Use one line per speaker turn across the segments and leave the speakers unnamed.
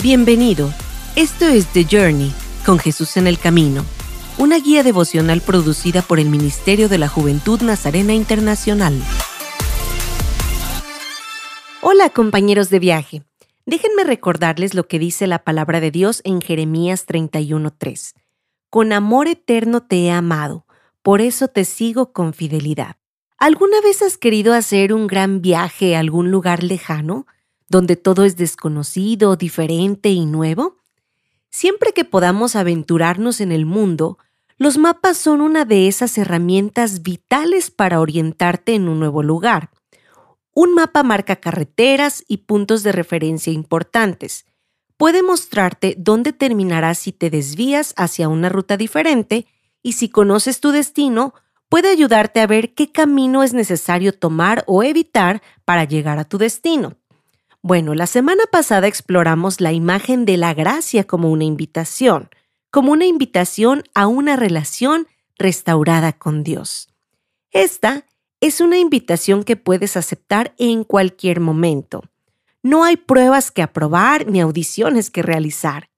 Bienvenido. Esto es The Journey, con Jesús en el Camino, una guía devocional producida por el Ministerio de la Juventud Nazarena Internacional. Hola compañeros de viaje. Déjenme recordarles lo que dice la palabra de Dios en Jeremías 31:3. Con amor eterno te he amado, por eso te sigo con fidelidad. ¿Alguna vez has querido hacer un gran viaje a algún lugar lejano? Donde todo es desconocido, diferente y nuevo? Siempre que podamos aventurarnos en el mundo, los mapas son una de esas herramientas vitales para orientarte en un nuevo lugar. Un mapa marca carreteras y puntos de referencia importantes. Puede mostrarte dónde terminarás si te desvías hacia una ruta diferente y si conoces tu destino, puede ayudarte a ver qué camino es necesario tomar o evitar para llegar a tu destino. Bueno, la semana pasada exploramos la imagen de la gracia como una invitación, como una invitación a una relación restaurada con Dios. Esta es una invitación que puedes aceptar en cualquier momento. No hay pruebas que aprobar ni audiciones que realizar.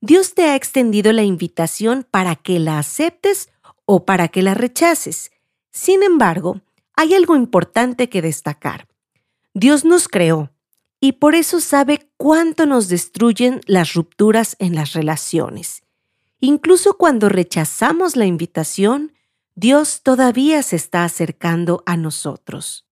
Dios te ha extendido la invitación para que la aceptes o para que la rechaces. Sin embargo, hay algo importante que destacar. Dios nos creó y por eso sabe cuánto nos destruyen las rupturas en las relaciones. Incluso cuando rechazamos la invitación, Dios todavía se está acercando a nosotros.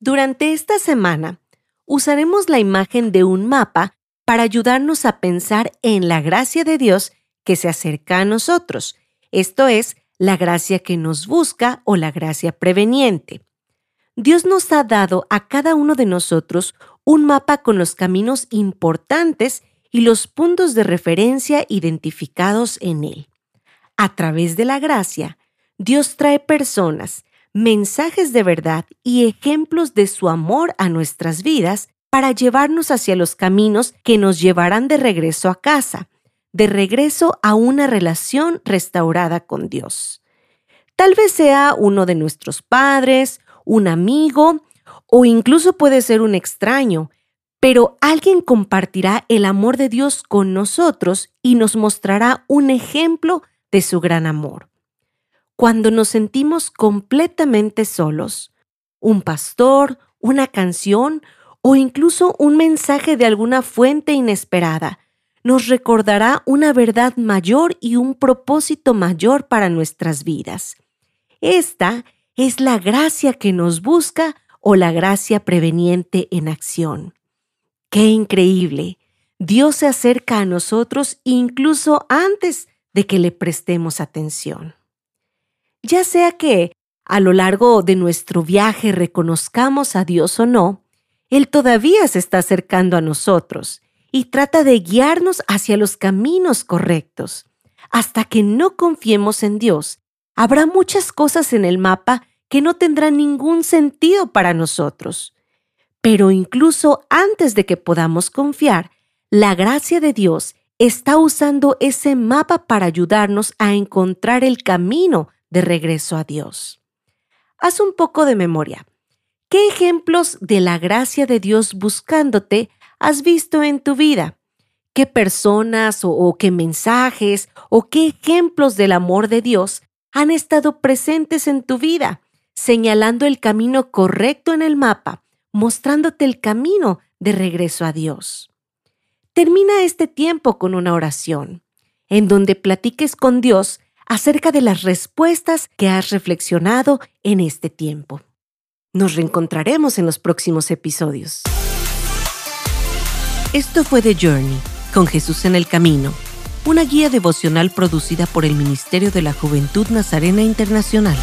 Durante esta semana, usaremos la imagen de un mapa para ayudarnos a pensar en la gracia de Dios que se acerca a nosotros, esto es, la gracia que nos busca o la gracia preveniente. Dios nos ha dado a cada uno de nosotros un mapa con los caminos importantes y los puntos de referencia identificados en él. A través de la gracia, Dios trae personas, mensajes de verdad y ejemplos de su amor a nuestras vidas para llevarnos hacia los caminos que nos llevarán de regreso a casa, de regreso a una relación restaurada con Dios. Tal vez sea uno de nuestros padres, un amigo o incluso puede ser un extraño, pero alguien compartirá el amor de Dios con nosotros y nos mostrará un ejemplo de su gran amor. Cuando nos sentimos completamente solos, un pastor, una canción o incluso un mensaje de alguna fuente inesperada nos recordará una verdad mayor y un propósito mayor para nuestras vidas. Esta es la gracia que nos busca o la gracia preveniente en acción. ¡Qué increíble! Dios se acerca a nosotros incluso antes de que le prestemos atención. Ya sea que a lo largo de nuestro viaje reconozcamos a Dios o no, Él todavía se está acercando a nosotros y trata de guiarnos hacia los caminos correctos. Hasta que no confiemos en Dios, habrá muchas cosas en el mapa que no tendrá ningún sentido para nosotros. Pero incluso antes de que podamos confiar, la gracia de Dios está usando ese mapa para ayudarnos a encontrar el camino de regreso a Dios. Haz un poco de memoria. ¿Qué ejemplos de la gracia de Dios buscándote has visto en tu vida? ¿Qué personas o, o, qué mensajes o qué ejemplos del amor de Dios han estado presentes en tu vida? Señalando el camino correcto en el mapa, mostrándote el camino de regreso a Dios. Termina este tiempo con una oración, en donde platiques con Dios acerca de las respuestas que has reflexionado en este tiempo. Nos reencontraremos en los próximos episodios. Esto fue The Journey, con Jesús en el Camino, una guía devocional producida por el Ministerio de la Juventud Nazarena Internacional.